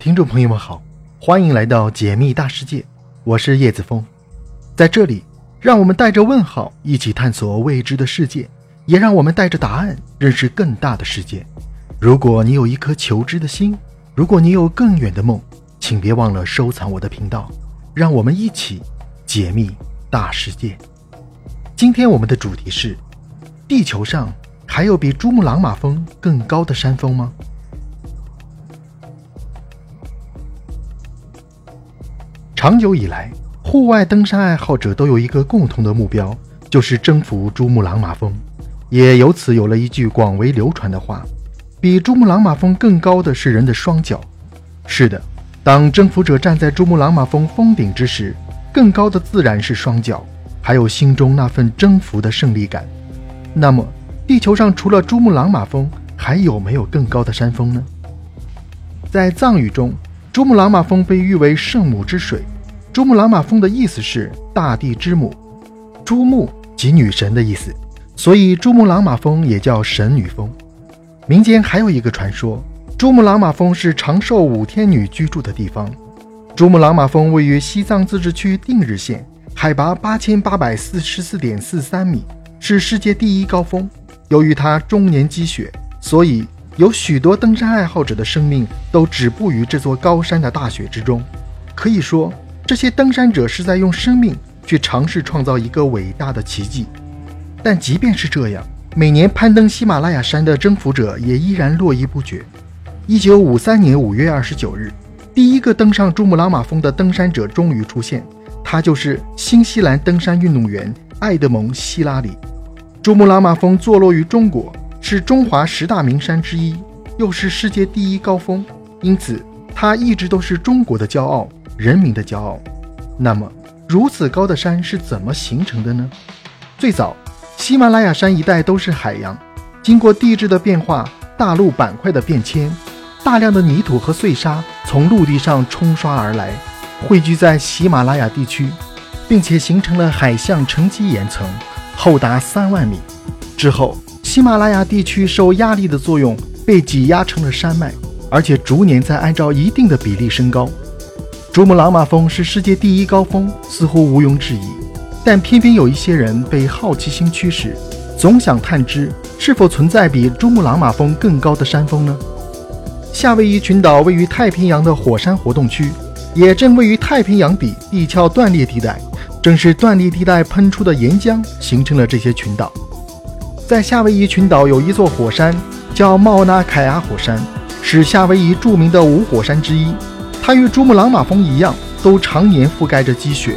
听众朋友们好，欢迎来到解密大世界，我是叶子峰，在这里，让我们带着问号一起探索未知的世界，也让我们带着答案认识更大的世界。如果你有一颗求知的心，如果你有更远的梦，请别忘了收藏我的频道，让我们一起解密大世界。今天我们的主题是：地球上还有比珠穆朗玛峰更高的山峰吗？长久以来，户外登山爱好者都有一个共同的目标，就是征服珠穆朗玛峰。也由此有了一句广为流传的话：“比珠穆朗玛峰更高的是人的双脚。”是的，当征服者站在珠穆朗玛峰峰顶之时，更高的自然是双脚，还有心中那份征服的胜利感。那么，地球上除了珠穆朗玛峰，还有没有更高的山峰呢？在藏语中，珠穆朗玛峰被誉为圣母之水。珠穆朗玛峰的意思是大地之母，珠穆即女神的意思，所以珠穆朗玛峰也叫神女峰。民间还有一个传说，珠穆朗玛峰是长寿五天女居住的地方。珠穆朗玛峰位于西藏自治区定日县，海拔八千八百四十四点四三米，是世界第一高峰。由于它终年积雪，所以。有许多登山爱好者的生命都止步于这座高山的大雪之中，可以说，这些登山者是在用生命去尝试创造一个伟大的奇迹。但即便是这样，每年攀登喜马拉雅山的征服者也依然络绎不绝。一九五三年五月二十九日，第一个登上珠穆朗玛峰的登山者终于出现，他就是新西兰登山运动员艾德蒙·希拉里。珠穆朗玛峰坐落于中国。是中华十大名山之一，又是世界第一高峰，因此它一直都是中国的骄傲，人民的骄傲。那么，如此高的山是怎么形成的呢？最早，喜马拉雅山一带都是海洋，经过地质的变化、大陆板块的变迁，大量的泥土和碎沙从陆地上冲刷而来，汇聚在喜马拉雅地区，并且形成了海象沉积岩层，厚达三万米。之后。喜马拉雅地区受压力的作用，被挤压成了山脉，而且逐年在按照一定的比例升高。珠穆朗玛峰是世界第一高峰，似乎毋庸置疑。但偏偏有一些人被好奇心驱使，总想探知是否存在比珠穆朗玛峰更高的山峰呢？夏威夷群岛位于太平洋的火山活动区，也正位于太平洋底地壳断裂地带。正是断裂地带喷出的岩浆，形成了这些群岛。在夏威夷群岛有一座火山，叫茂纳凯亚火山，是夏威夷著名的五火山之一。它与珠穆朗玛峰一样，都常年覆盖着积雪。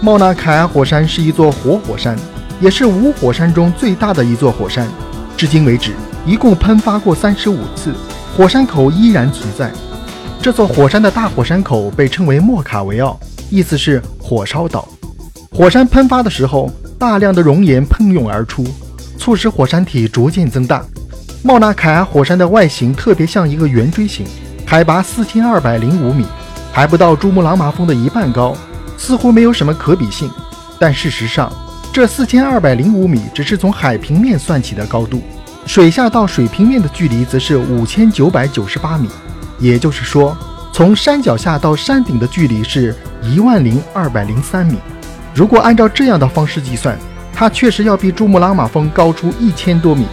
茂纳凯亚火山是一座活火山，也是五火山中最大的一座火山。至今为止，一共喷发过三十五次，火山口依然存在。这座火山的大火山口被称为莫卡维奥，意思是火烧岛。火山喷发的时候，大量的熔岩喷涌而出。促使火山体逐渐增大。茂纳凯亚火山的外形特别像一个圆锥形，海拔四千二百零五米，还不到珠穆朗玛峰的一半高，似乎没有什么可比性。但事实上，这四千二百零五米只是从海平面算起的高度，水下到水平面的距离则是五千九百九十八米，也就是说，从山脚下到山顶的距离是一万零二百零三米。如果按照这样的方式计算，它确实要比珠穆朗玛峰高出一千多米，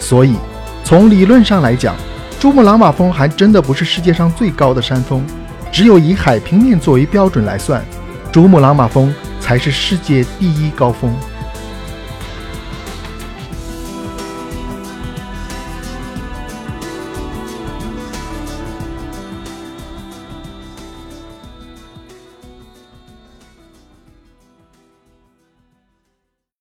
所以从理论上来讲，珠穆朗玛峰还真的不是世界上最高的山峰。只有以海平面作为标准来算，珠穆朗玛峰才是世界第一高峰。